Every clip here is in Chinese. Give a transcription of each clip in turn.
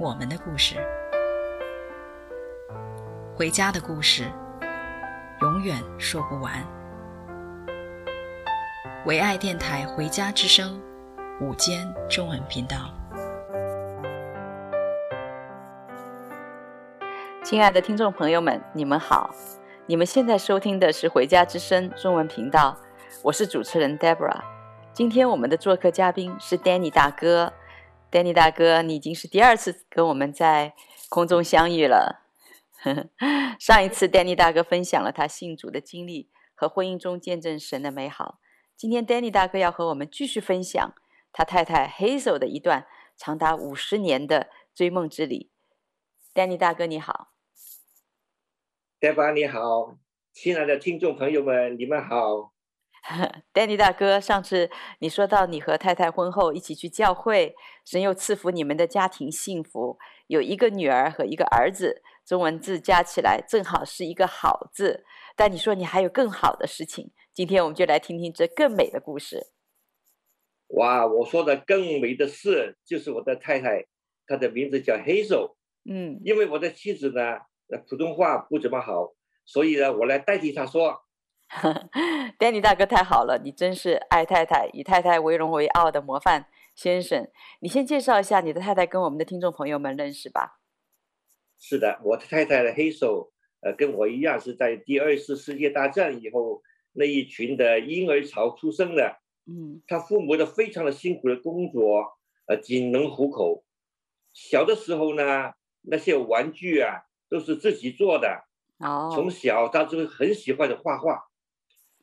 我们的故事，回家的故事，永远说不完。唯爱电台《回家之声》午间中文频道。亲爱的听众朋友们，你们好！你们现在收听的是《回家之声》中文频道，我是主持人 Deborah。今天我们的做客嘉宾是 Danny 大哥。Danny 大哥，你已经是第二次跟我们在空中相遇了。上一次 Danny 大哥分享了他信主的经历和婚姻中见证神的美好。今天 Danny 大哥要和我们继续分享他太太 Hazel 的一段长达五十年的追梦之旅。Danny 大哥你好。戴巴你好，亲爱的听众朋友们，你们好。Danny 大哥，上次你说到你和太太婚后一起去教会，神又赐福你们的家庭幸福，有一个女儿和一个儿子，中文字加起来正好是一个好字。但你说你还有更好的事情，今天我们就来听听这更美的故事。哇，我说的更美的事就是我的太太，她的名字叫 Hazel。嗯，因为我的妻子呢。那普通话不怎么好，所以呢，我来代替她说。Danny 大哥太好了，你真是爱太太、以太太为荣为傲的模范先生。你先介绍一下你的太太，跟我们的听众朋友们认识吧。是的，我的太太的 Hazel，呃，跟我一样是在第二次世界大战以后那一群的婴儿潮出生的。嗯，他父母的非常的辛苦的工作，呃，仅能糊口。小的时候呢，那些玩具啊。都是自己做的。哦，从小他就很喜欢的画画，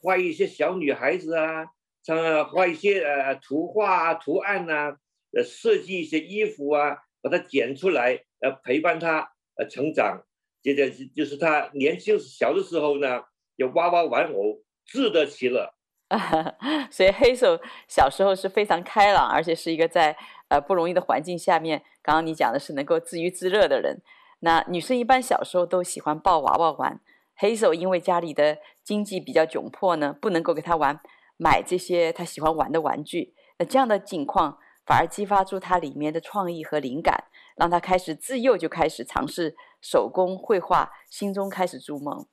画一些小女孩子啊，像画一些呃图画啊、图案呐、呃设计一些衣服啊，把它剪出来，呃陪伴她呃成长。接着就是她年轻小的时候呢，有娃娃玩偶，自得其乐。所以黑手小时候是非常开朗，而且是一个在呃不容易的环境下面，刚刚你讲的是能够自娱自乐的人。那女生一般小时候都喜欢抱娃娃玩，Hazel 因为家里的经济比较窘迫呢，不能够给他玩买这些他喜欢玩的玩具。那这样的境况反而激发出他里面的创意和灵感，让他开始自幼就开始尝试手工绘画，心中开始筑梦。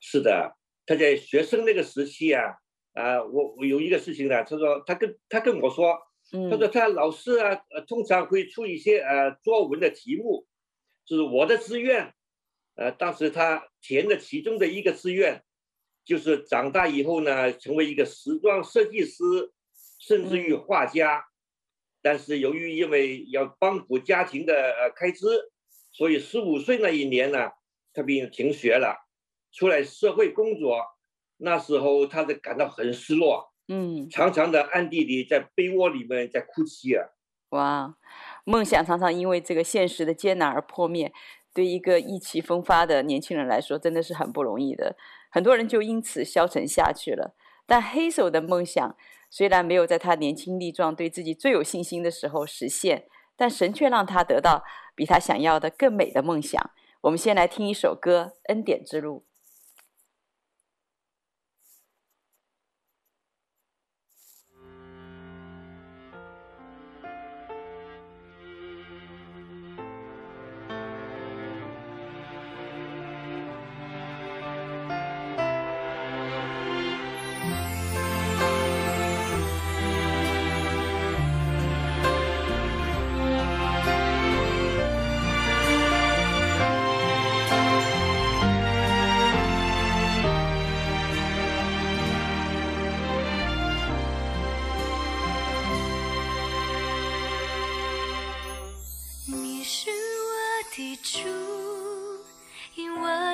是的，他在学生那个时期啊，啊、呃，我我有一个事情呢，他说他跟他跟我说，他说他老师啊，呃，通常会出一些呃作文的题目。就是我的志愿，呃，当时他填的其中的一个志愿，就是长大以后呢，成为一个时装设计师，甚至于画家。但是由于因为要帮补家庭的呃开支，所以十五岁那一年呢，他便停学了，出来社会工作。那时候他就感到很失落，嗯，常常的暗地里在被窝里面在哭泣啊。哇。梦想常常因为这个现实的艰难而破灭，对一个意气风发的年轻人来说，真的是很不容易的。很多人就因此消沉下去了。但黑手的梦想虽然没有在他年轻力壮、对自己最有信心的时候实现，但神却让他得到比他想要的更美的梦想。我们先来听一首歌《恩典之路》。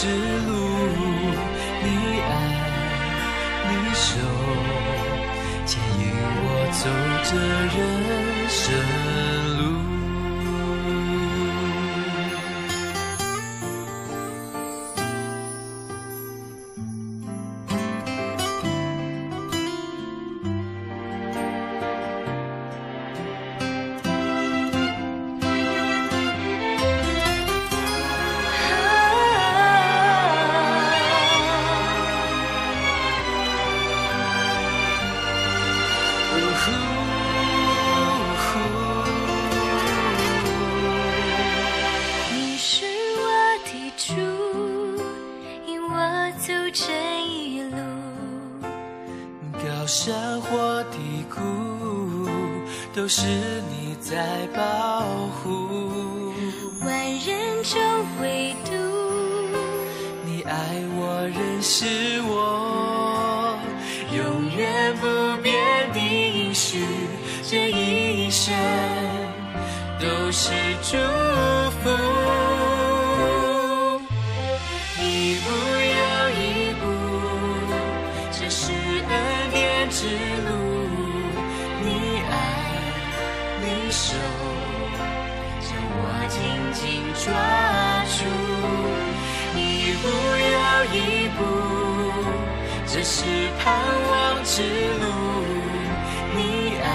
是都是你在保护。万人中唯独你爱我，认识我，永远不变的应许，这一生都是祝盼望之路，你爱，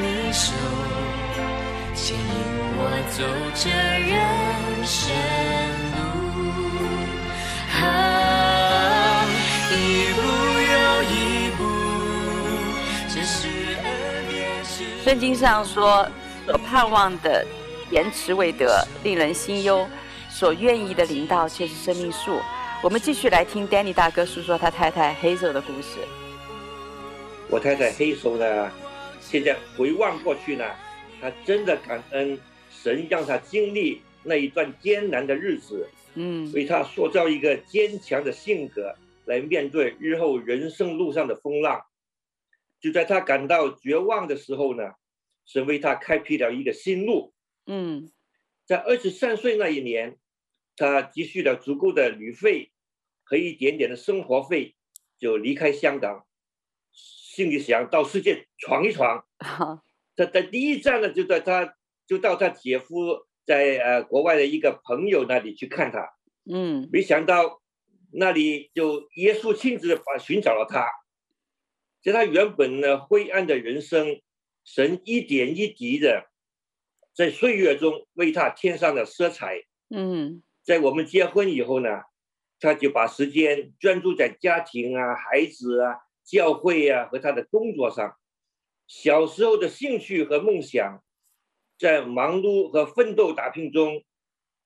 你手，牵引我走这人生路。啊，一步又一步，这是恩典之路。圣经上说：“所盼望的延迟未得，令人心忧；所愿意的临到，却是生命树。”我们继续来听 Danny 大哥诉说他太太 Hazel 的故事。我太太 Hazel 呢，现在回望过去呢，她真的感恩神让她经历那一段艰难的日子，嗯，为她塑造一个坚强的性格，来面对日后人生路上的风浪。就在她感到绝望的时候呢，神为她开辟了一个新路。嗯，在二十三岁那一年，她积蓄了足够的旅费和一点点的生活费，就离开香港。心里想到世界闯一闯，他在第一站呢，就在他就到他姐夫在呃国外的一个朋友那里去看他，嗯，没想到那里就耶稣亲自把寻找了他，在他原本呢灰暗的人生，神一点一滴的在岁月中为他添上了色彩，嗯，在我们结婚以后呢，他就把时间专注在家庭啊、孩子啊。教会、啊，和他的工作上，小时候的兴趣和梦想，在忙碌和奋斗打拼中，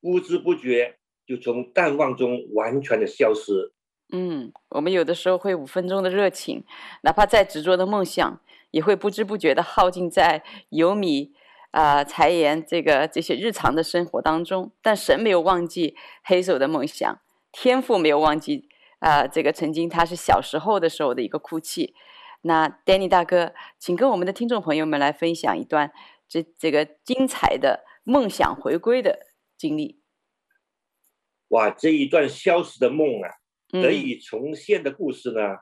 不知不觉就从淡忘中完全的消失。嗯，我们有的时候会五分钟的热情，哪怕再执着的梦想，也会不知不觉的耗尽在油米啊、呃、柴盐这个这些日常的生活当中。但神没有忘记黑手的梦想，天赋没有忘记。啊、呃，这个曾经他是小时候的时候的一个哭泣。那 Danny 大哥，请跟我们的听众朋友们来分享一段这这个精彩的梦想回归的经历。哇，这一段消失的梦啊，得以重现的故事呢，嗯、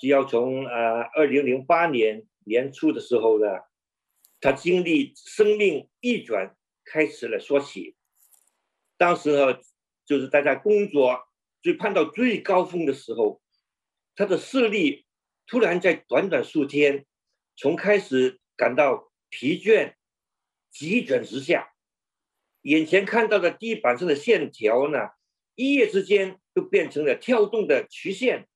就要从呃二零零八年年初的时候呢，他经历生命逆转开始了说起。当时呢，就是大家工作。最攀到最高峰的时候，他的视力突然在短短数天，从开始感到疲倦，急转直下，眼前看到的地板上的线条呢，一夜之间就变成了跳动的曲线。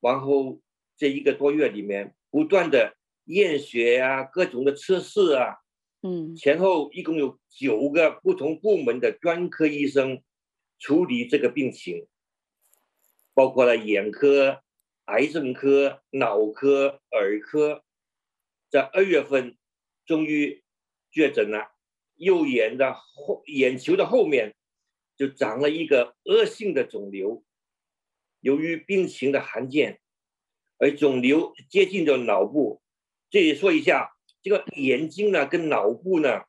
然后这一个多月里面，不断的验血啊，各种的测试啊，嗯，前后一共有九个不同部门的专科医生处理这个病情，包括了眼科、癌症科、脑科、耳科，在二月份终于确诊了，右眼的后眼球的后面就长了一个恶性的肿瘤，由于病情的罕见，而肿瘤接近着脑部。这里说一下，这个眼睛呢跟脑部呢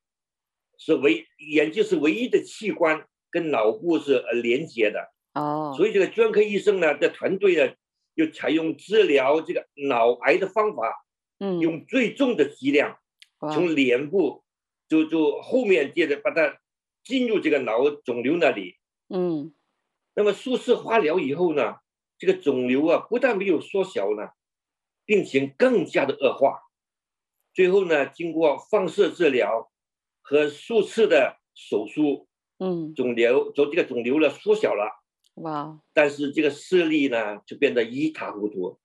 是唯眼睛是唯一的器官，跟脑部是呃连接的哦，所以这个专科医生呢的团队呢就采用治疗这个脑癌的方法，嗯，用最重的剂量从脸部就就后面接着把它进入这个脑肿瘤那里，嗯，那么数次化疗以后呢，这个肿瘤啊不但没有缩小呢，病情更加的恶化。最后呢，经过放射治疗和数次的手术，嗯，肿瘤就这个肿瘤呢缩小了，哇！但是这个视力呢就变得一塌糊涂，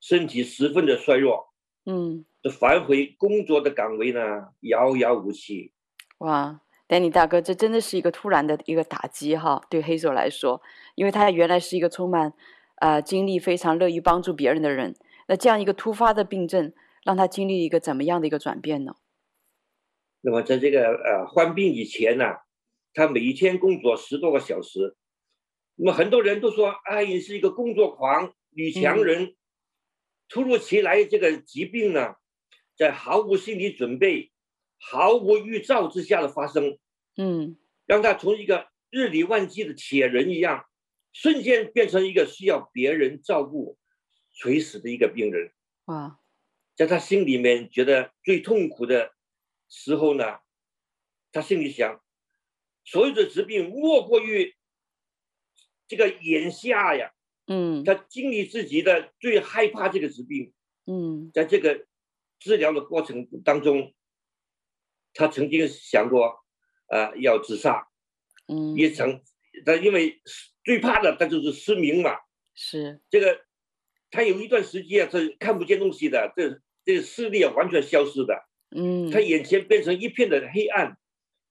身体十分的衰弱，嗯，这返回工作的岗位呢遥遥无期。哇，Danny 大哥，这真的是一个突然的一个打击哈，对 Hazel 来说，因为他原来是一个充满啊、呃、精力非常乐于帮助别人的人，那这样一个突发的病症。让他经历一个怎么样的一个转变呢？那么在这个呃患病以前呢，他每一天工作十多个小时。那么很多人都说，阿姨是一个工作狂、女强人。嗯、突如其来这个疾病呢，在毫无心理准备、毫无预兆之下的发生，嗯，让他从一个日理万机的铁人一样，瞬间变成一个需要别人照顾、垂死的一个病人。哇！在他心里面觉得最痛苦的时候呢，他心里想，所有的疾病莫过于这个眼下呀。嗯，他经历自己的最害怕这个疾病。嗯，在这个治疗的过程当中，他曾经想过，啊、呃，要自杀。嗯，也曾，他因为最怕的他就是失明嘛。是这个，他有一段时间啊是看不见东西的。这这个视力啊，完全消失的，嗯，他眼前变成一片的黑暗，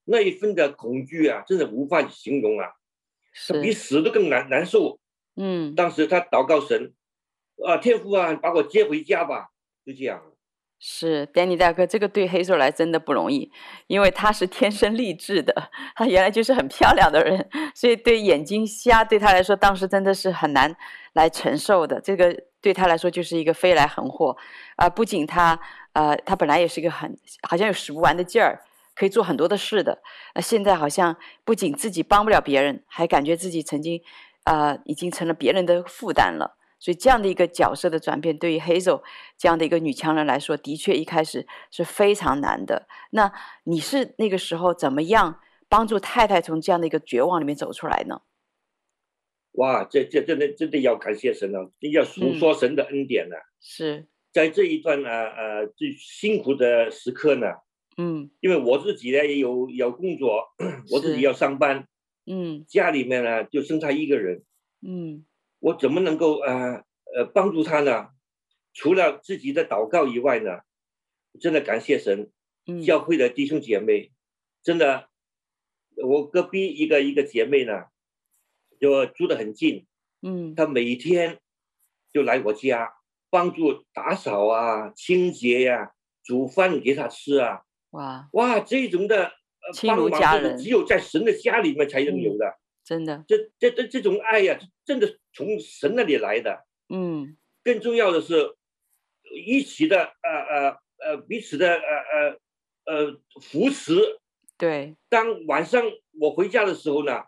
那一份的恐惧啊，真的无法形容啊，是比死都更难难受。嗯，当时他祷告神，啊，天父啊，把我接回家吧，就这样。是，Danny 大哥，这个对 Hazel 来真的不容易，因为他是天生丽质的，他原来就是很漂亮的人，所以对眼睛瞎对他来说，当时真的是很难来承受的。这个对他来说就是一个飞来横祸啊、呃！不仅他，呃，他本来也是一个很好像有使不完的劲儿，可以做很多的事的，那，现在好像不仅自己帮不了别人，还感觉自己曾经，呃，已经成了别人的负担了。所以这样的一个角色的转变，对于 Hazel 这样的一个女强人来说，的确一开始是非常难的。那你是那个时候怎么样帮助太太从这样的一个绝望里面走出来呢？哇，这这真的真的要感谢神了，要诉说神的恩典呢。嗯、是在这一段呢，呃，最辛苦的时刻呢，嗯，因为我自己呢也有有工作，我自己要上班，嗯，家里面呢就剩他一个人，嗯。我怎么能够呃呃帮助他呢？除了自己的祷告以外呢，真的感谢神，教会的弟兄姐妹，真的，我隔壁一个一个姐妹呢，就住得很近，嗯，她每天就来我家帮助打扫啊、清洁呀、啊、煮饭给他吃啊，哇哇，这种的亲如家人，只有在神的家里面才能有的。嗯真的，这这这这种爱呀、啊，真的从神那里来的。嗯，更重要的是，一起的呃呃呃彼此的呃呃呃扶持。对，当晚上我回家的时候呢，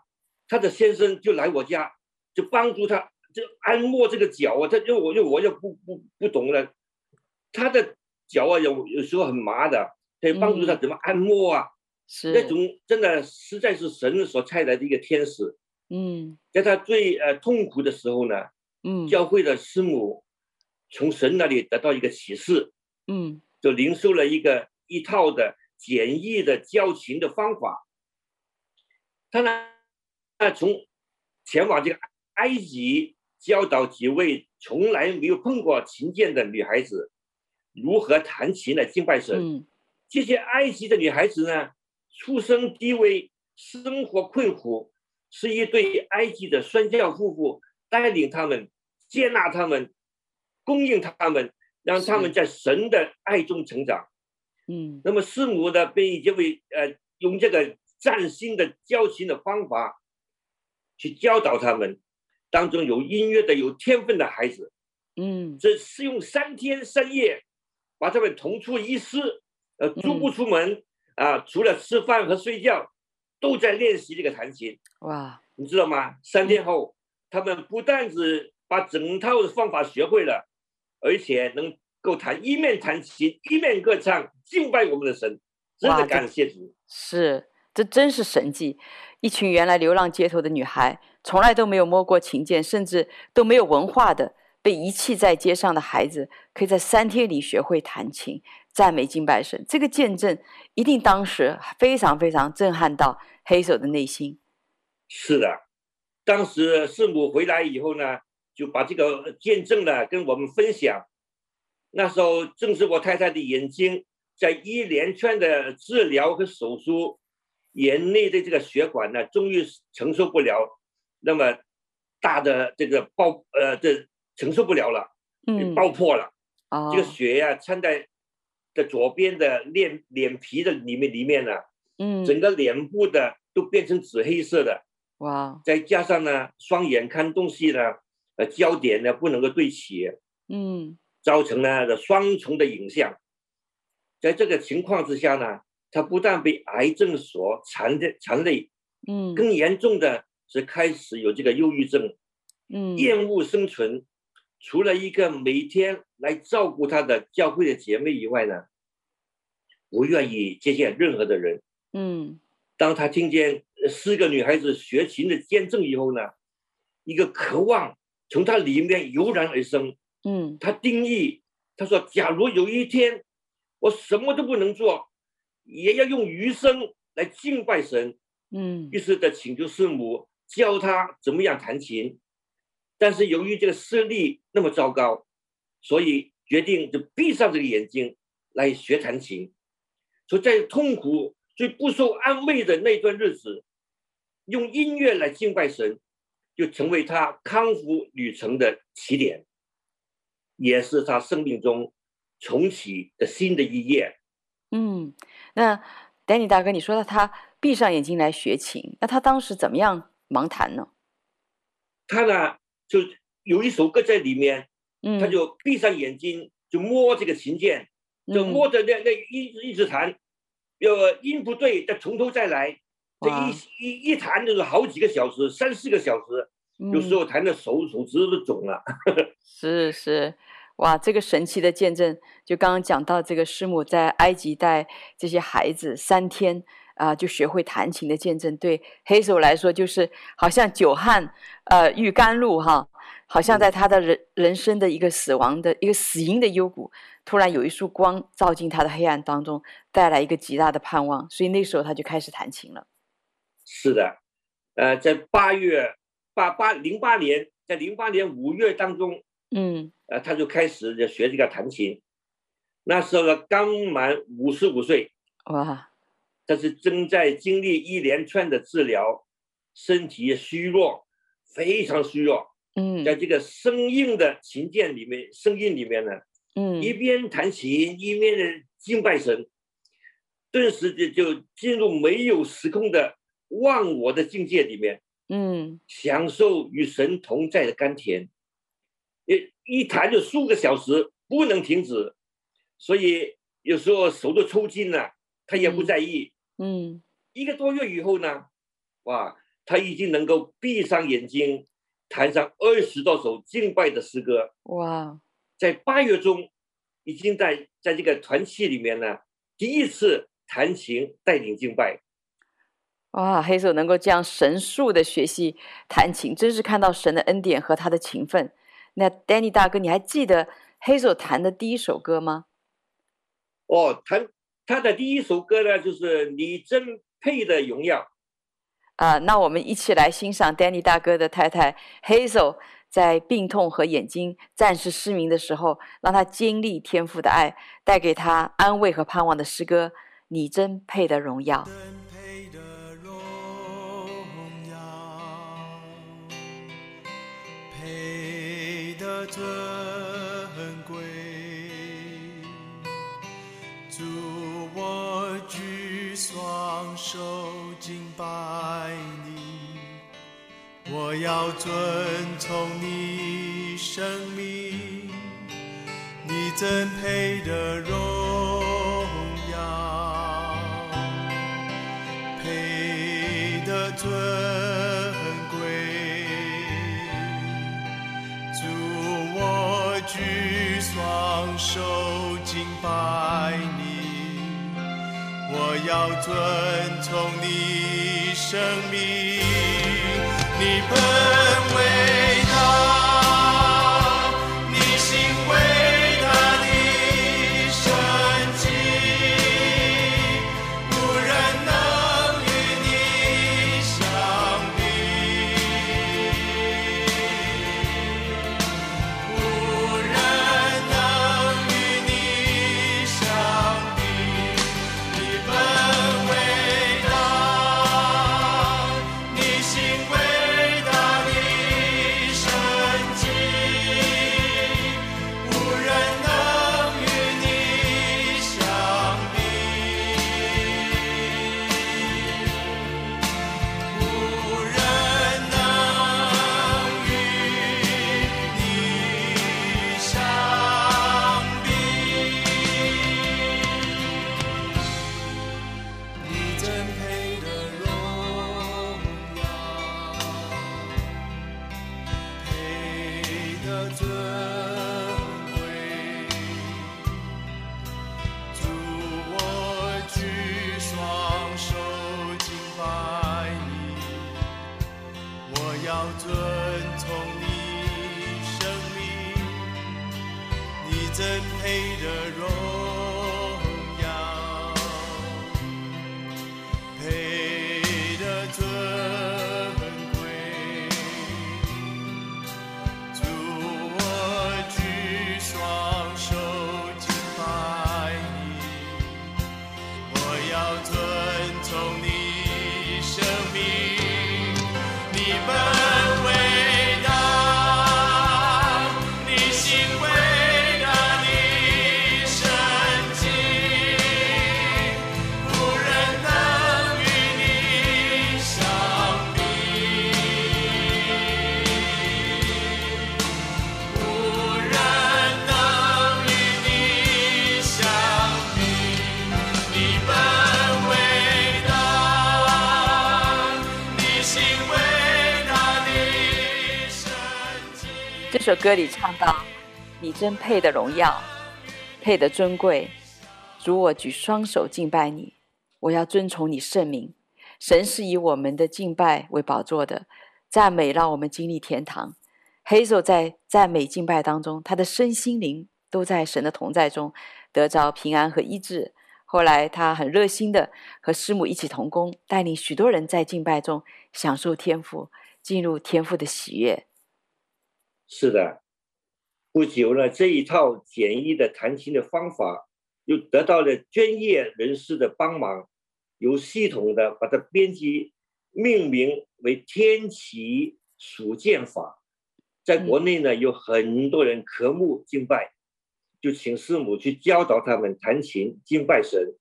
他的先生就来我家，就帮助他，就按摩这个脚啊。他因为我就我又不不不懂了，他的脚啊有有时候很麻的，可以帮助他怎么按摩啊。嗯是那种真的实在是神所差来的一个天使，嗯，在他最呃痛苦的时候呢，嗯，教会的师母从神那里得到一个启示，嗯，就领受了一个一套的简易的教琴的方法。他呢，那从前往这个埃及教导几位从来没有碰过琴键的女孩子，如何弹琴来敬拜神。嗯，这些埃及的女孩子呢，出身低微，生活困苦，是一对埃及的宣教夫妇带领他们，接纳他们，供应他们，让他们在神的爱中成长。嗯，那么师母呢，被这位呃用这个崭新的教琴的方法，去教导他们，当中有音乐的、有天分的孩子。嗯，这是用三天三夜，把他们同出一室，呃，足不出门、嗯、啊，除了吃饭和睡觉，都在练习这个弹琴。哇，你知道吗？三天后，他们不但只把整套的方法学会了，而且能够弹一面弹琴一面歌唱，敬拜我们的神，真的感谢主。是，这真是神迹！一群原来流浪街头的女孩，从来都没有摸过琴键，甚至都没有文化的。被遗弃在街上的孩子，可以在三天里学会弹琴、赞美、敬拜神。这个见证一定当时非常非常震撼到黑手的内心。是的，当时师母回来以后呢，就把这个见证呢跟我们分享。那时候正是我太太的眼睛在一连串的治疗和手术，眼内的这个血管呢，终于承受不了那么大的这个爆呃这。承受不了了，嗯，爆破了，哦，这个血呀、啊，掺在的左边的脸脸皮的里面里面呢，嗯，整个脸部的都变成紫黑色的，哇，再加上呢，双眼看东西呢，呃，焦点呢不能够对齐，嗯，造成了的双重的影像，在这个情况之下呢，他不但被癌症所缠的缠累，嗯，更严重的是开始有这个忧郁症，嗯，厌恶生存。除了一个每天来照顾他的教会的姐妹以外呢，不愿意接见任何的人。嗯，当他听见四个女孩子学琴的见证以后呢，一个渴望从他里面油然而生。嗯，他定义，他说：“假如有一天我什么都不能做，也要用余生来敬拜神。”嗯，于是的请求师母教他怎么样弹琴。但是由于这个视力那么糟糕，所以决定就闭上这个眼睛来学弹琴。所以在痛苦、最不受安慰的那段日子，用音乐来敬拜神，就成为他康复旅程的起点，也是他生命中重启的新的一页。嗯，那 Danny 大哥，你说到他闭上眼睛来学琴，那他当时怎么样盲弹呢？他呢？就有一首歌在里面，嗯，他就闭上眼睛，就摸这个琴键，就摸着那那一直一直弹，要，音不对，再从头再来，这一一一弹就是好几个小时，三四个小时，有时候弹的手手指都肿了。是是，哇，这个神奇的见证，就刚刚讲到这个师母在埃及带这些孩子三天。啊，就学会弹琴的见证，对黑手来说就是好像久旱呃遇甘露哈，好像在他的人人生的一个死亡的一个死因的幽谷，突然有一束光照进他的黑暗当中，带来一个极大的盼望，所以那时候他就开始弹琴了。是的，呃，在八月八八零八年，在零八年五月当中，嗯，呃，他就开始就学这个弹琴，那时候呢刚满五十五岁，哇。但是正在经历一连串的治疗，身体虚弱，非常虚弱。嗯，在这个生硬的琴键里面，声音里面呢，嗯，一边弹琴一边的敬拜神，顿时就就进入没有时空的忘我的境界里面。嗯，享受与神同在的甘甜，一一弹就数个小时，不能停止，所以有时候手都抽筋了。他也不在意，嗯，一个多月以后呢，哇，他已经能够闭上眼睛，弹上二十多首敬拜的诗歌，哇，在八月中，已经在在这个团契里面呢，第一次弹琴带领敬拜，哇，黑手能够这样神速的学习弹琴，真是看到神的恩典和他的勤奋。那 Danny 大哥，你还记得黑手弹的第一首歌吗？哦，弹。他的第一首歌呢，就是《你真配的荣耀》啊。那我们一起来欣赏 Danny 大哥的太太 Hazel 在病痛和眼睛暂时失明的时候，让他经历天赋的爱，带给他安慰和盼望的诗歌。你真配的荣耀。配得尊举双手敬拜你。我要遵从你生命，你真配得荣耀，配得尊贵。主，我举双手敬拜，要遵从你生命。你本为歌里唱到：“你真配得荣耀，配得尊贵。主，我举双手敬拜你，我要遵从你圣名。神是以我们的敬拜为宝座的，赞美让我们经历天堂。黑手在赞美敬拜当中，他的身心灵都在神的同在中得着平安和医治。后来他很热心的和师母一起同工，带领许多人在敬拜中享受天赋，进入天赋的喜悦。”是的，不久呢，这一套简易的弹琴的方法又得到了专业人士的帮忙，有系统的把它编辑命名为天启属剑法。在国内呢，有很多人渴慕敬拜，就请师母去教导他们弹琴敬拜神。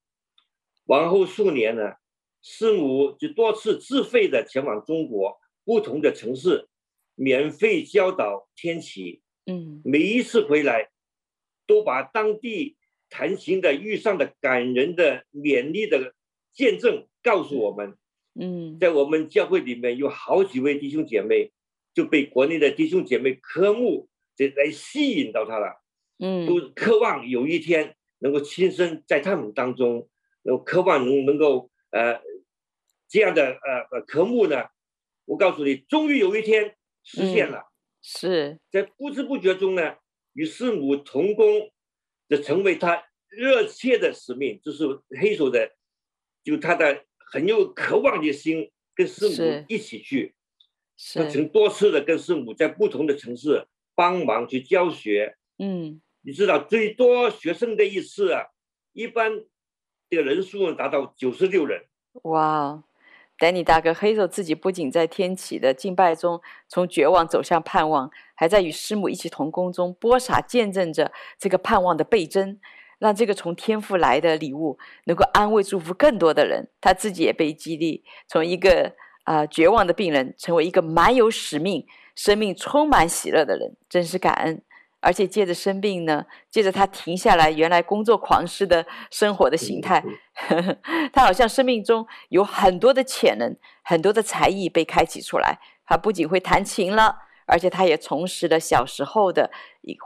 往后数年呢，师母就多次自费的前往中国不同的城市。免费教导天启，嗯，每一次回来，都把当地弹琴的遇上的感人的勉励的见证告诉我们，嗯，在我们教会里面有好几位弟兄姐妹就被国内的弟兄姐妹科目这来吸引到他了，嗯，都渴望有一天能够亲身在他们当中，能渴望能能够呃这样的呃呃渴慕呢，我告诉你，终于有一天。实现了，嗯、是在不知不觉中呢，与师母同工，这成为他热切的使命，就是黑手的，就他的很有渴望的心，跟师母一起去，他曾多次的跟师母在不同的城市帮忙去教学。嗯，你知道最多学生的一次啊，一般的人数达到九十六人。哇，丹尼大哥黑手自己不仅在天启的敬拜中从绝望走向盼望，还在与师母一起同工中播撒见证着这个盼望的倍增。让这个从天父来的礼物能够安慰祝福更多的人，他自己也被激励，从一个啊、绝望的病人，成为一个满有使命、生命充满喜乐的人，真是感恩。而且借着生病呢，借着他停下来原来工作狂似的生活的形态，呵呵，他好像生命中有很多的潜能、很多的才艺被开启出来。他不仅会弹琴了，而且他也重拾了小时候的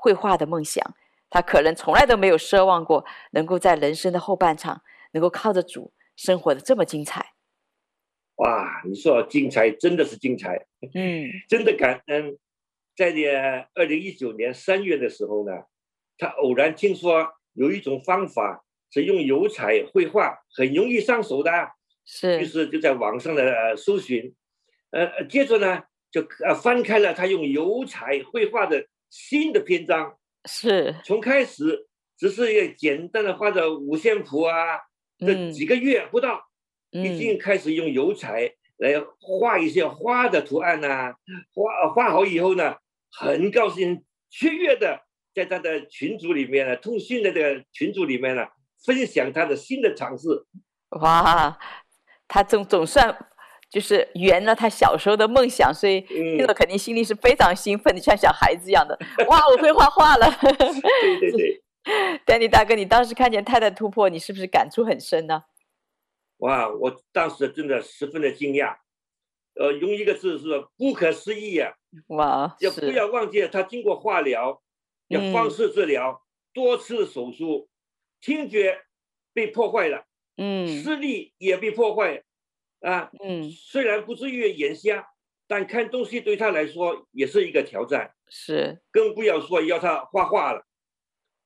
绘画的梦想。他可能从来都没有奢望过，能够在人生的后半场，能够靠着主生活的这么精彩。哇，你说精彩，真的是精彩，嗯，真的感恩。在这二零一九年三月的时候呢，他偶然听说有一种方法是用油彩绘画，很容易上手的，是，于是就在网上的呃搜寻，呃，接着呢就呃翻开了他用油彩绘画的新的篇章。是从开始只是简单的画着五线谱啊，这、嗯、几个月不到，已经开始用油彩来画一些花的图案呐、啊。画画好以后呢，很高兴，雀跃的在他的群组里面呢，通讯的这个群组里面呢，分享他的新的尝试。哇，他总总算。就是圆了他小时候的梦想，所以这个肯定心里是非常兴奋的，像小孩子一样的。哇，我会画画了！对对对，丹尼 大哥，你当时看见太太突破，你是不是感触很深呢？哇，我当时真的十分的惊讶，呃，用一个字是不可思议啊！哇，也不要忘记他经过化疗，要放射治疗，嗯、多次手术，听觉被破坏了，嗯，视力也被破坏。啊，嗯，虽然不至于眼瞎，但看东西对他来说也是一个挑战，是，更不要说要他画画了。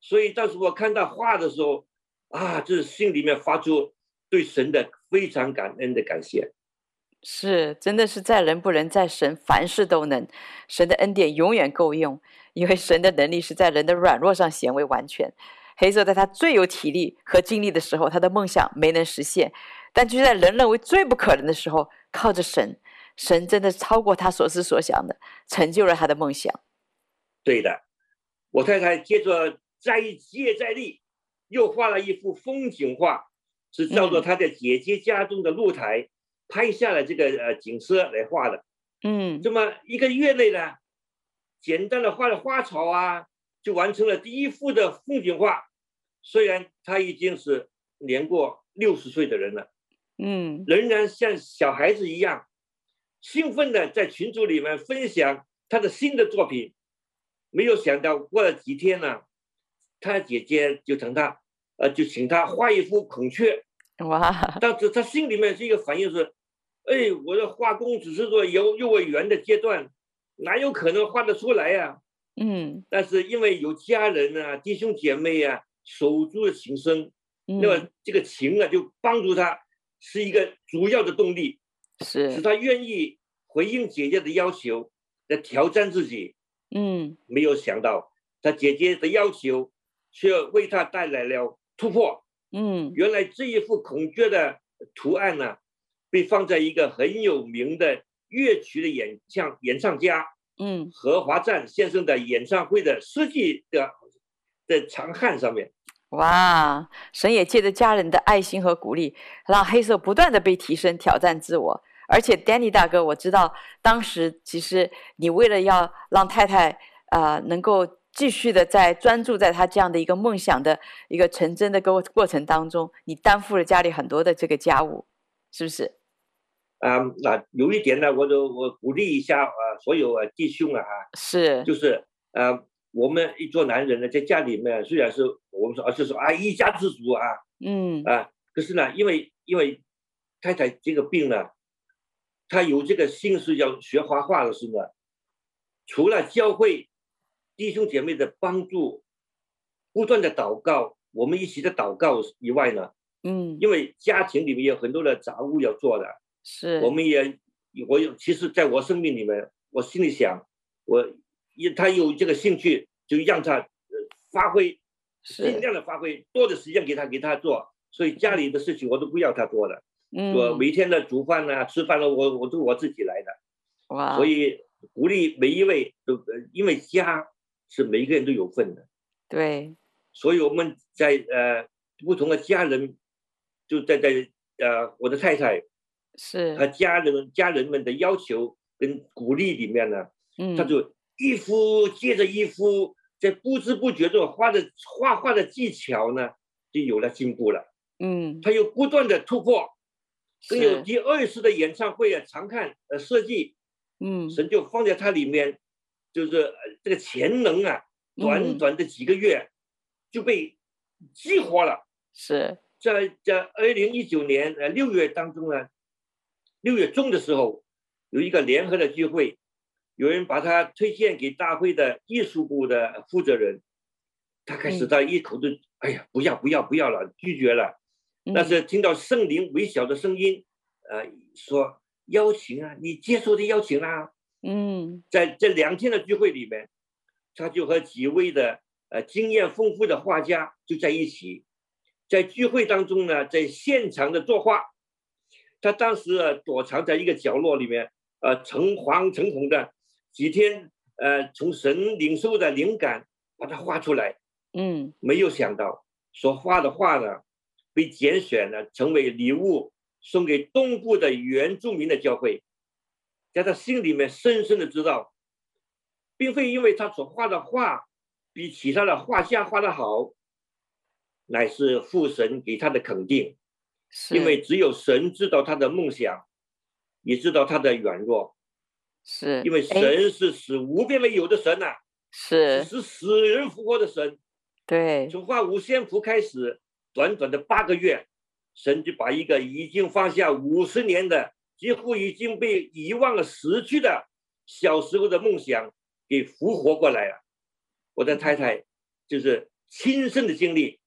所以当时我看他画的时候，啊，就是心里面发出对神的非常感恩的感谢。是，真的是在人不能，在神凡事都能。神的恩典永远够用，因为神的能力是在人的软弱上显为完全。黑色在他最有体力和精力的时候，他的梦想没能实现。但就在人认为最不可能的时候，靠着神，神真的超过他所思所想的，成就了他的梦想。对的，我太太接着再接再厉，又画了一幅风景画，是照着他的姐姐家中的露台、嗯、拍下了这个呃景色来画的。嗯，这么一个月内呢，简单的画了花草啊，就完成了第一幅的风景画。虽然他已经是年过六十岁的人了。嗯，仍然像小孩子一样兴奋的在群组里面分享他的新的作品。没有想到过了几天呢，他姐姐就等他，呃，就请他画一幅孔雀。哇！当时他心里面是一个反应是，哎，我的画工只是说幼幼儿园的阶段，哪有可能画得出来呀？嗯。但是因为有家人啊、弟兄姐妹啊手足的情深，那么这个情啊就帮助他。是一个主要的动力，是使他愿意回应姐姐的要求，来挑战自己。嗯，没有想到他姐姐的要求，却为他带来了突破。嗯，原来这一幅孔雀的图案呢，被放在一个很有名的乐曲的演唱演唱家，嗯，何华赞先生的演唱会的设计的的长汉上面。哇！神也借着家人的爱心和鼓励，让黑色不断的被提升、挑战自我。而且，Danny 大哥，我知道当时其实你为了要让太太啊、呃、能够继续的在专注在他这样的一个梦想的一个成真的过过程当中，你担负了家里很多的这个家务，是不是？啊，那有一点呢，我就我鼓励一下啊，所有啊弟兄啊，是，就是啊。我们一做男人呢，在家里面虽然是我们说啊，就是啊一家之主啊，嗯啊，可是呢，因为因为太太这个病呢，她有这个心思要学画画的时候呢，除了教会弟兄姐妹的帮助，不断的祷告，我们一起的祷告以外呢，嗯，因为家庭里面有很多的杂物要做的，是，我们也我有，其实在我生命里面，我心里想，我因他有这个兴趣，就让他发挥，尽量的发挥，多的时间给他给他做。所以家里的事情我都不要他做的，嗯，我每天的煮饭啊、吃饭啊，我我都我自己来的。哇！所以鼓励每一位都，因为家是每一个人都有份的。对。所以我们在呃不同的家人，就在在呃我的太太是。和家人家人们的要求跟鼓励里面呢，嗯，他就一幅接着一幅，在不知不觉中画的画画的技巧呢就有了进步了，嗯，他又不断的突破，更有第二次的演唱会啊，常看呃设计，嗯，神就放在他里面，就是这个潜能啊，短短的几个月。嗯就被激活了。是。在在二零一九年呃六月当中呢，六月中的时候，有一个联合的聚会，有人把他推荐给大会的艺术部的负责人，他开始他一口都、嗯、哎呀不要不要不要了，拒绝了。但是听到圣灵微小的声音，呃说邀请啊，你接受的邀请啊。嗯，在这两天的聚会里面，他就和几位的。呃，经验丰富的画家就在一起，在聚会当中呢，在现场的作画。他当时呃躲藏在一个角落里面，呃，诚惶诚恐的几天，呃，从神领受的灵感把它画出来。嗯，没有想到所画的画呢，被拣选了，成为礼物送给东部的原住民的教会。在他心里面深深的知道，并非因为他所画的画。比其他的画家画的好，乃是父神给他的肯定，因为只有神知道他的梦想，也知道他的软弱，是因为神是使无变为有的神呐、啊，是是死人复活的神。对，从画五线谱开始，短短的八个月，神就把一个已经放下五十年的、几乎已经被遗忘了、死去的小时候的梦想给复活过来了。我的太太就是亲身的经历，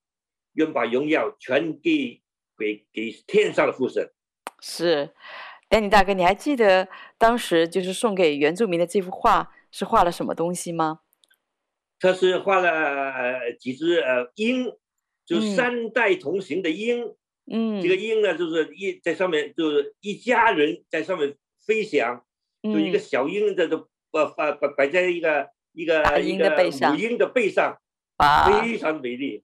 愿把荣耀全给给给天上的父神。是，丹尼大哥，你还记得当时就是送给原住民的这幅画是画了什么东西吗？他是画了几只呃鹰，就三代同行的鹰。嗯，这个鹰呢，就是一在上面，就是一家人在上面飞翔，嗯、就一个小鹰在这呃摆摆摆在一个。一个鹰的背上，母鹰的背上，非常美丽。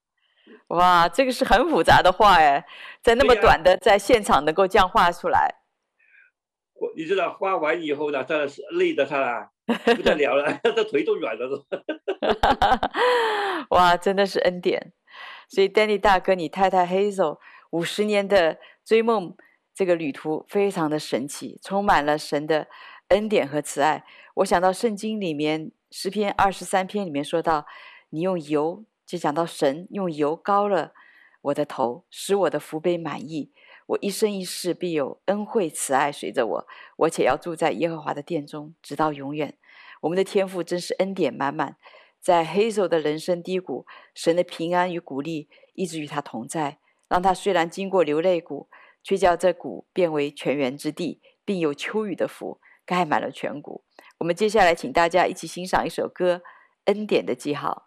哇，这个是很复杂的画哎，在那么短的在现场能够这样画出来。我你知道画完以后呢，他是累的他不得了了，他腿都软了都。哇，真的是恩典。所以，Danny 大哥，你太太 Hazel 五十年的追梦这个旅途非常的神奇，充满了神的恩典和慈爱。我想到圣经里面。诗篇二十三篇里面说到，你用油，就讲到神用油膏了我的头，使我的福杯满溢。我一生一世必有恩惠慈爱随着我，我且要住在耶和华的殿中，直到永远。我们的天赋真是恩典满满，在黑手的人生低谷，神的平安与鼓励一直与他同在，让他虽然经过流泪谷，却叫这谷变为泉源之地，并有秋雨的福盖满了全谷。我们接下来请大家一起欣赏一首歌《恩典的记号》。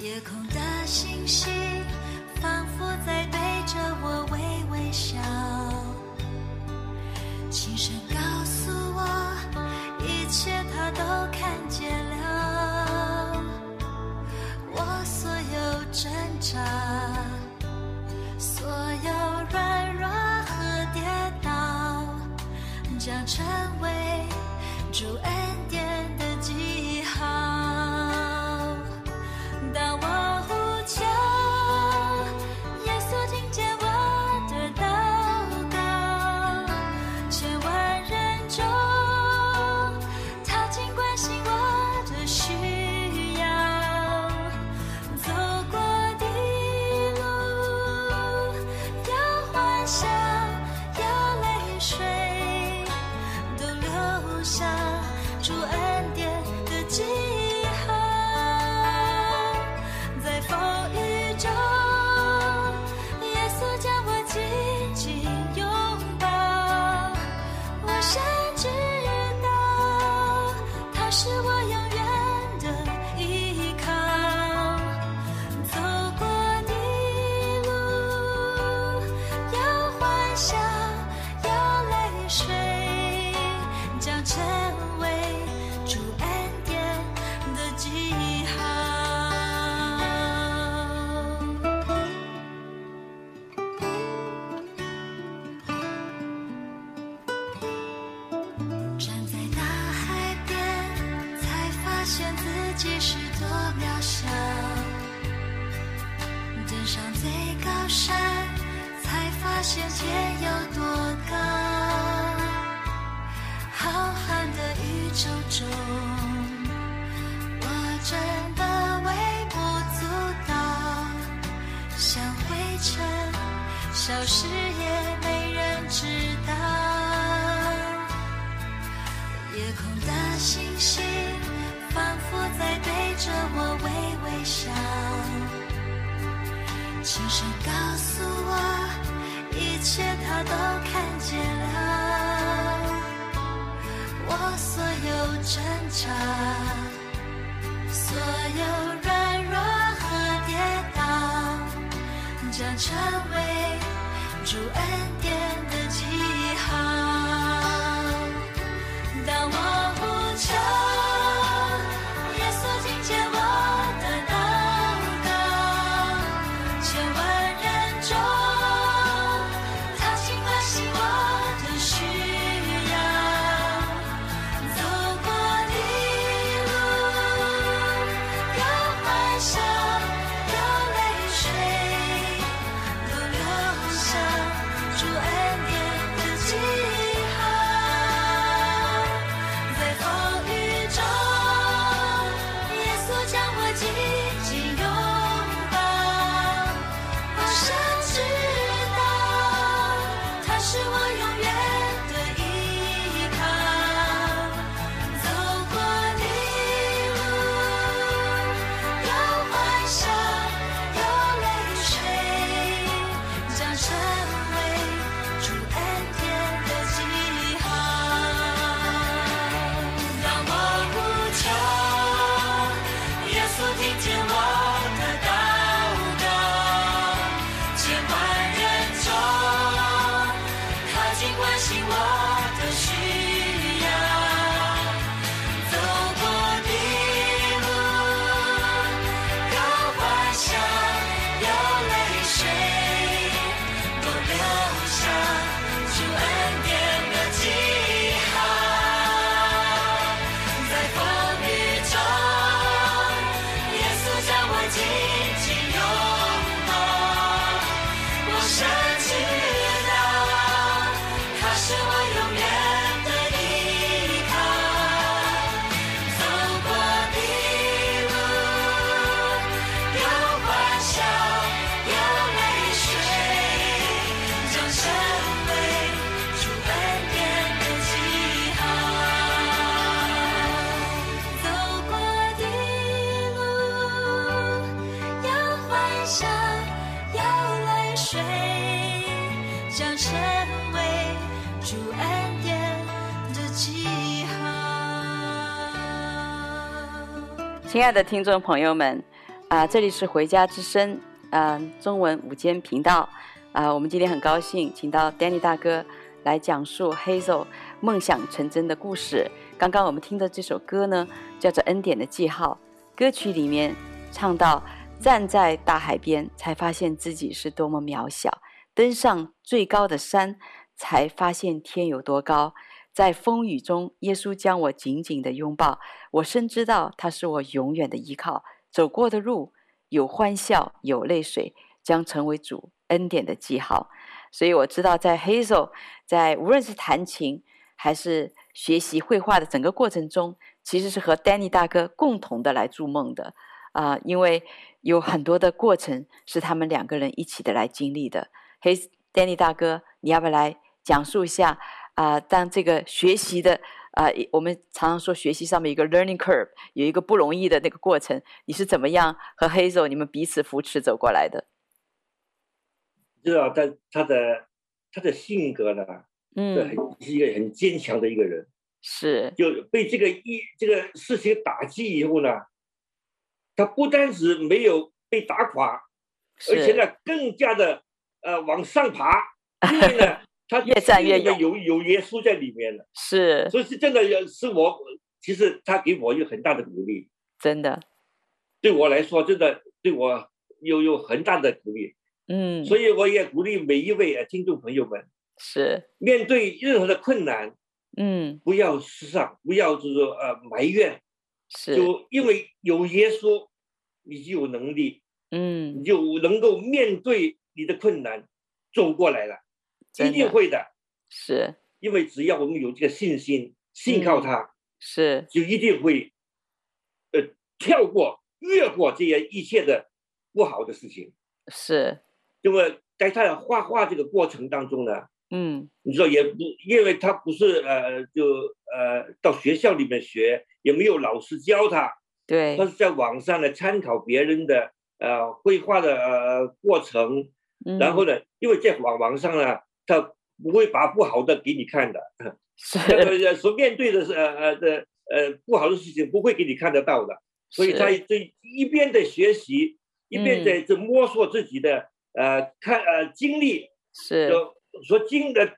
夜空的星星仿佛在对着我微微笑，轻声告诉我，一切他都看见了。我所有挣扎，所有软弱和跌倒，将成为主恩典中，我真的微不足道，像灰尘消失也没人知道，夜空的星星仿佛在对着我微微笑，轻声告诉我，一切他都看见了，我所有挣扎，所有软弱和跌倒，将成为。主恩典的记号，当我呼求。亲爱的听众朋友们，啊、这里是回家之声，嗯、中文午间频道，啊、我们今天很高兴请到 Danny 大哥来讲述 Hazel 梦想成真的故事。刚刚我们听的这首歌呢，叫做《恩典的记号》。歌曲里面唱到：站在大海边，才发现自己是多么渺小；登上最高的山，才发现天有多高。在风雨中，耶稣将我紧紧地拥抱。我深知道他是我永远的依靠。走过的路有欢笑，有泪水，将成为主恩典的记号。所以我知道，在 Hazel 在无论是弹琴还是学习绘画的整个过程中，其实是和 Danny 大哥共同的来筑梦的啊、呃，因为有很多的过程是他们两个人一起的来经历的。嘿，Danny 大哥，你要不要来讲述一下？啊、呃，当这个学习的啊、呃，我们常常说学习上面一个 learning curve，有一个不容易的那个过程。你是怎么样和 Hazel 你们彼此扶持走过来的？知道他他的他的性格呢，嗯，很是一个很坚强的一个人，是就被这个一这个事情打击以后呢，他不单是没有被打垮，而且呢更加的呃往上爬，因为呢 他越战越勇，有有耶稣在里面了，是，所以是真的是我，其实他给我有很大的鼓励，真的，对我来说真的对我有有很大的鼓励。嗯，所以我也鼓励每一位呃听众朋友们，是。面对任何的困难，嗯，不要失丧，不要就是说呃埋怨，是，就因为有耶稣，你就有能力，嗯，你就能够面对你的困难走过来了，一定会的，是，因为只要我们有这个信心，信靠他，嗯、是，就一定会，呃，跳过越过这些一切的不好的事情，是。因为在他的画画这个过程当中呢，嗯，你说也不，因为他不是呃，就呃到学校里面学，也没有老师教他，对，他是在网上呢参考别人的呃绘画的呃过程，嗯，然后呢，因为在网网上呢，他不会把不好的给你看的，是，所面对的是呃呃的呃不好的事情不会给你看得到的，所以他这一边在学习，一边在这摸索自己的。呃，看呃，经历是。所经的，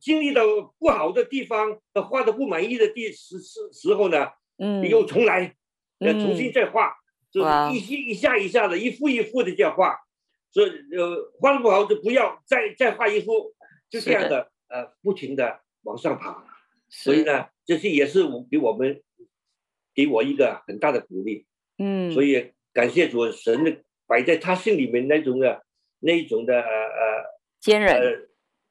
经历到不好的地方，画的不满意的地时时时候呢，嗯，又重来，呃，重新再画，就是一些一下一下的，一幅一幅的这样画，所以呃，画的不好就不要再再画一幅，就这样的呃，不停的往上爬，所以呢，这些也是我给我们给我一个很大的鼓励，嗯，所以感谢主神的摆在他心里面那种的。那一种的呃呃坚韧，呃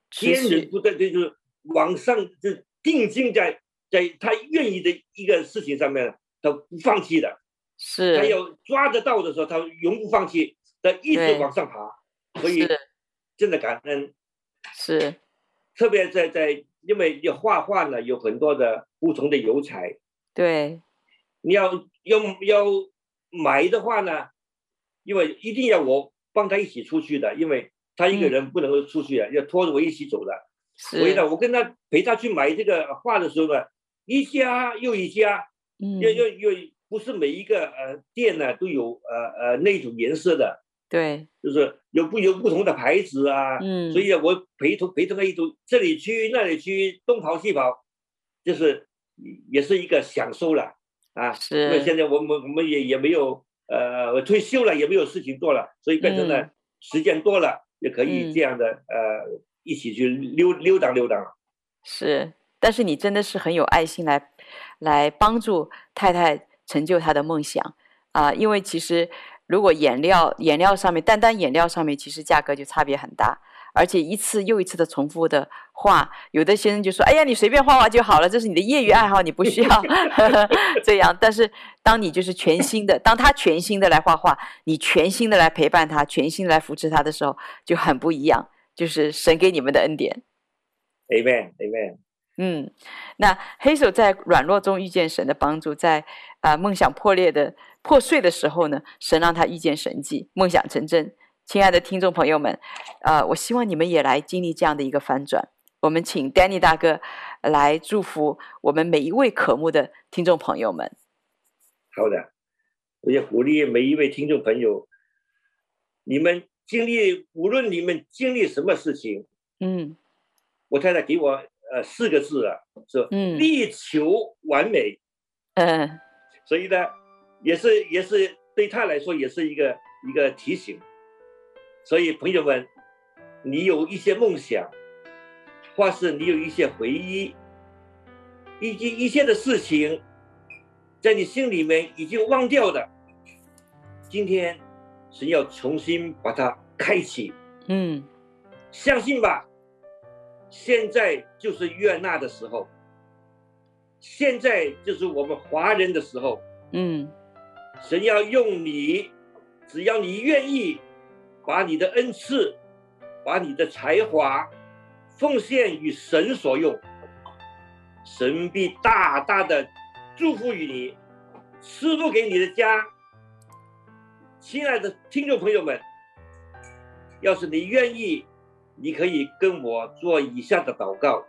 坚韧不断，就是往上就定睛在在他愿意的一个事情上面，他不放弃的，是。他要抓得到的时候，他永不放弃，他一直往上爬，所以真的感恩，是特别在在因为要画画呢，有很多的不同的油彩，对，你要要要买的话呢，因为一定要我。帮他一起出去的，因为他一个人不能够出去啊，嗯、要拖着我一起走的。所以呢，我跟他陪他去买这个画的时候呢，一家又一家，嗯，又又又不是每一个呃店呢都有呃呃那种颜色的，对，就是有不有不同的牌子啊，嗯，所以我陪同陪同他一组，这里去那里去东跑西跑，就是也是一个享受了啊。是，因为现在我们我们也也没有。呃，我退休了也没有事情做了，所以变成了时间多了，嗯、也可以这样的呃一起去溜溜达溜达。是，但是你真的是很有爱心来来帮助太太成就她的梦想啊、呃！因为其实如果颜料颜料上面单单颜料上面，其实价格就差别很大。而且一次又一次的重复的画，有的先生就说：“哎呀，你随便画画就好了，这是你的业余爱好，你不需要 这样。”但是当你就是全新的，当他全新的来画画，你全新的来陪伴他，全新的来扶持他的时候，就很不一样。就是神给你们的恩典。Amen，Amen。嗯，那 Hazel 在软弱中遇见神的帮助，在啊、呃、梦想破裂的破碎的时候呢，神让他遇见神迹，梦想成真。亲爱的听众朋友们，呃，我希望你们也来经历这样的一个翻转。我们请 Danny 大哥来祝福我们每一位渴慕的听众朋友们。好的，我也鼓励每一位听众朋友，你们经历，无论你们经历什么事情，嗯，我太太给我呃四个字啊，是嗯，力求完美，嗯，所以呢，也是也是对他来说也是一个一个提醒。所以，朋友们，你有一些梦想，或是你有一些回忆，以及一些的事情，在你心里面已经忘掉的，今天是要重新把它开启。嗯，相信吧，现在就是悦纳的时候，现在就是我们华人的时候。嗯，神要用你，只要你愿意。把你的恩赐，把你的才华奉献与神所用，神必大大的祝福于你，赐福给你的家。亲爱的听众朋友们，要是你愿意，你可以跟我做以下的祷告。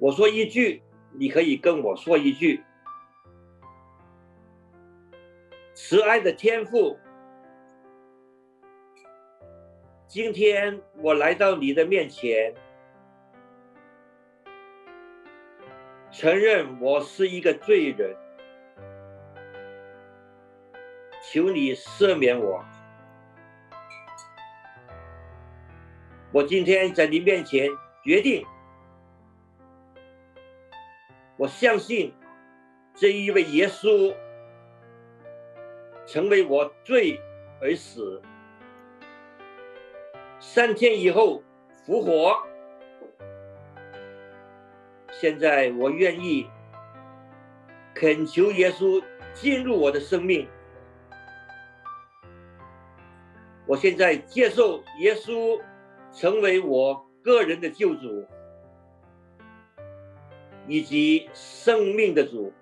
我说一句，你可以跟我说一句。慈爱的天父，今天我来到你的面前，承认我是一个罪人，求你赦免我。我今天在你面前决定，我相信这一位耶稣。成为我罪而死，三天以后复活。现在我愿意恳求耶稣进入我的生命。我现在接受耶稣成为我个人的救主，以及生命的主，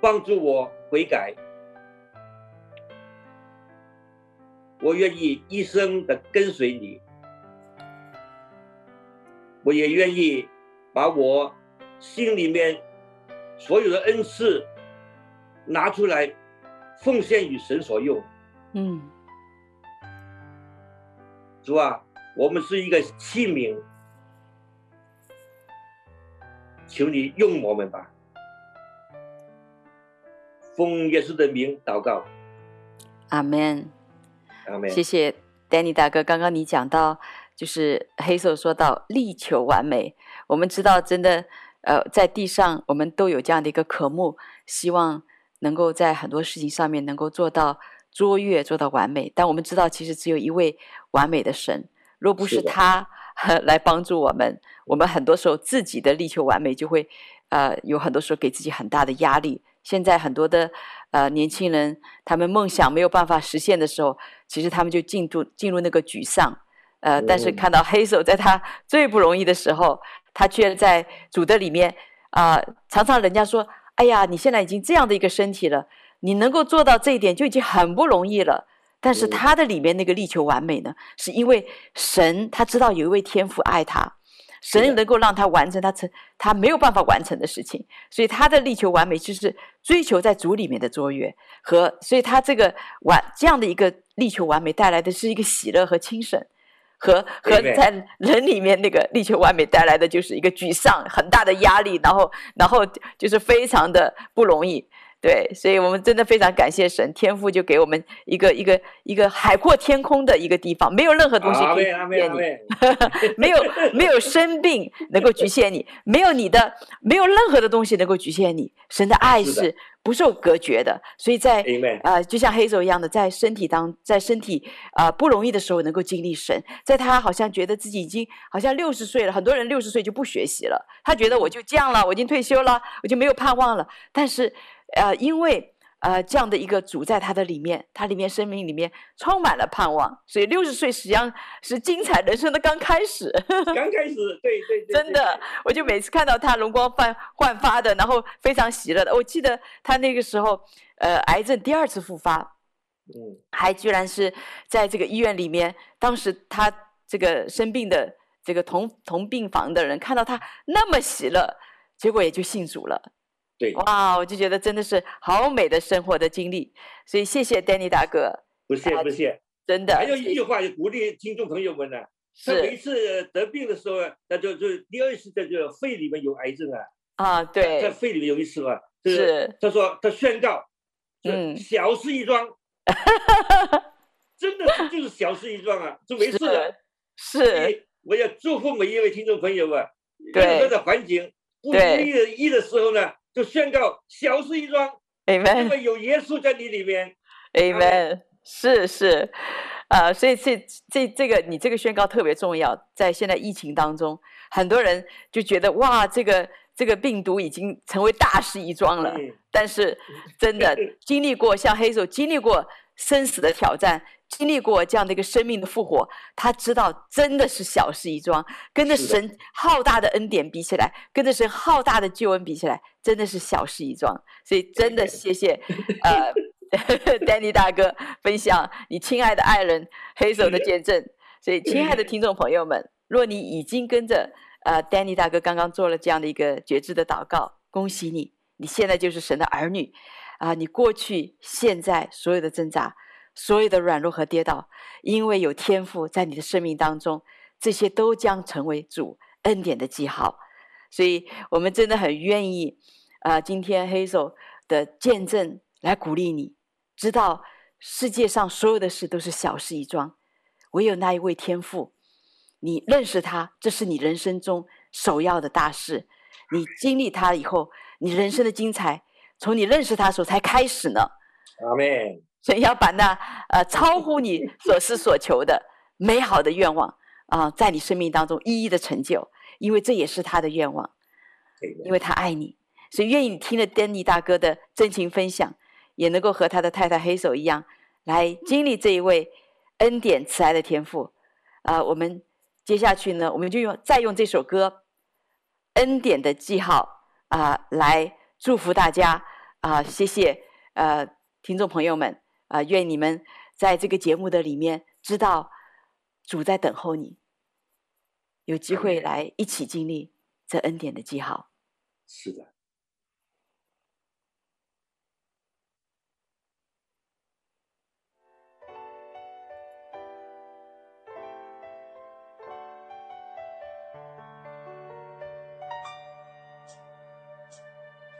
帮助我。悔改，我愿意一生的跟随你。我也愿意把我心里面所有的恩赐拿出来奉献与神所用。嗯，主啊，我们是一个器皿，求你用我们吧。奉耶稣的名祷告，阿门，阿门。谢谢 Danny 大哥。刚刚你讲到，就是黑手说到力求完美。我们知道，真的，呃，在地上我们都有这样的一个渴慕，希望能够在很多事情上面能够做到卓越，做到完美。但我们知道，其实只有一位完美的神，若不是他是 来帮助我们，我们很多时候自己的力求完美，就会，呃，有很多时候给自己很大的压力。现在很多的呃年轻人，他们梦想没有办法实现的时候，其实他们就进入进入那个沮丧，呃，但是看到黑手在他 最不容易的时候，他却在主的里面啊、呃，常常人家说，哎呀，你现在已经这样的一个身体了，你能够做到这一点就已经很不容易了。但是他的里面那个力求完美呢，是因为神他知道有一位天父爱他。神能够让他完成他成他没有办法完成的事情，所以他的力求完美就是追求在主里面的卓越和，所以他这个完这样的一个力求完美带来的是一个喜乐和轻省，和和在人里面那个力求完美带来的就是一个沮丧很大的压力，然后然后就是非常的不容易。对，所以我们真的非常感谢神，天赋就给我们一个一个一个海阔天空的一个地方，没有任何东西可以局限你，没有没有生病能够局限你，没有你的没有任何的东西能够局限你。神的爱是不受隔绝的，的所以在呃，就像黑手一样的，在身体当在身体啊、呃、不容易的时候能够经历神，在他好像觉得自己已经好像六十岁了，很多人六十岁就不学习了，他觉得我就这样了，我已经退休了，我就没有盼望了，但是。呃，因为呃这样的一个主在他的里面，他里面生命里面充满了盼望，所以六十岁实际上是精彩人生的刚开始。刚 开始，对对对，对，真的，我就每次看到他容光焕焕发的，然后非常喜乐的。我记得他那个时候，呃，癌症第二次复发，嗯，还居然是在这个医院里面，当时他这个生病的这个同同病房的人看到他那么喜乐，结果也就信主了。对，哇，我就觉得真的是好美的生活的经历，所以谢谢 Danny 大哥，不谢不谢，真的。还有一句话也鼓励听众朋友们呢，他每一次得病的时候，那就就第二次在这肺里面有癌症啊，啊对，在肺里面有一次啊，是他说他宣告，嗯，小事一桩，真的是就是小事一桩啊，就没事了，是，我要祝福每一位听众朋友啊，任何的环境不如意的意的时候呢。就宣告小事一桩，Amen，因为有耶稣在你里面，Amen，是是，啊、呃，所以这这这个你这个宣告特别重要，在现在疫情当中，很多人就觉得哇，这个这个病毒已经成为大事一桩了，嗯、但是真的 经历过像黑手经历过生死的挑战，经历过这样的一个生命的复活，他知道真的是小事一桩，跟着神浩大的恩典比起来，跟着神浩大的救恩比起来，真的是小事一桩。所以真的谢谢呃，Danny 大哥分享你亲爱的爱人 Hazel 的见证。所以亲爱的听众朋友们，若你已经跟着呃 Danny 大哥刚刚做了这样的一个觉知的祷告，恭喜你，你现在就是神的儿女啊！你过去、现在所有的挣扎。所有的软弱和跌倒，因为有天赋在你的生命当中，这些都将成为主恩典的记号。所以，我们真的很愿意，啊、呃，今天 Hazel 的见证来鼓励你，知道世界上所有的事都是小事一桩，唯有那一位天父，你认识他，这是你人生中首要的大事。你经历他以后，你人生的精彩，从你认识他的时候才开始呢。阿妹。所以要把那呃超乎你所思所求的美好的愿望啊、呃，在你生命当中一一的成就，因为这也是他的愿望，因为他爱你，所以愿意听了 Danny 大哥的真情分享，也能够和他的太太黑手一样，来经历这一位恩典慈爱的天赋啊、我们接下去呢，我们就用再用这首歌《恩典的记号》啊、来祝福大家啊、谢谢呃听众朋友们。啊，愿你们在这个节目的里面知道主在等候你，有机会来一起经历这恩典的记号。是的。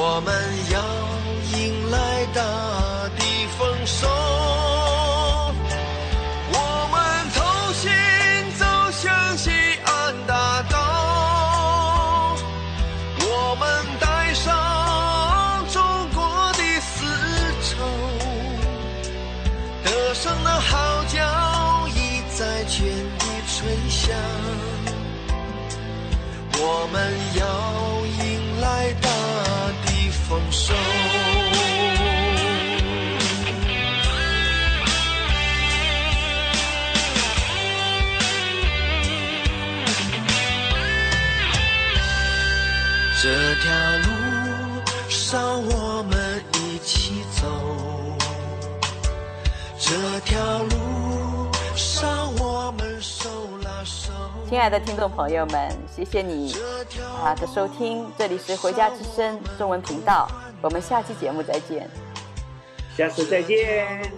我们要迎来大地丰收，我们同心走向西安大道，我们带上中国的丝绸，歌声的号角已在全地吹响，我们要。丰收。这条路上我们一起走，这条路上我们手拉手。亲爱的听众朋友们，谢谢你啊的收听，这里是回家之声中文频道，我们下期节目再见，下次再见。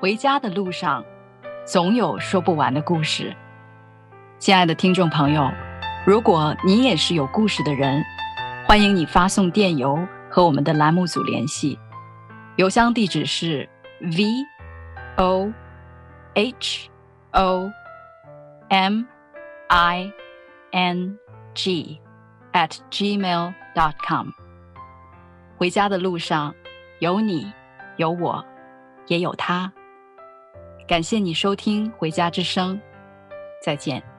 回家的路上，总有说不完的故事。亲爱的听众朋友，如果你也是有故事的人，欢迎你发送电邮和我们的栏目组联系，邮箱地址是 v o h o m i n g at gmail dot com。回家的路上，有你，有我，也有他。感谢你收听《回家之声》，再见。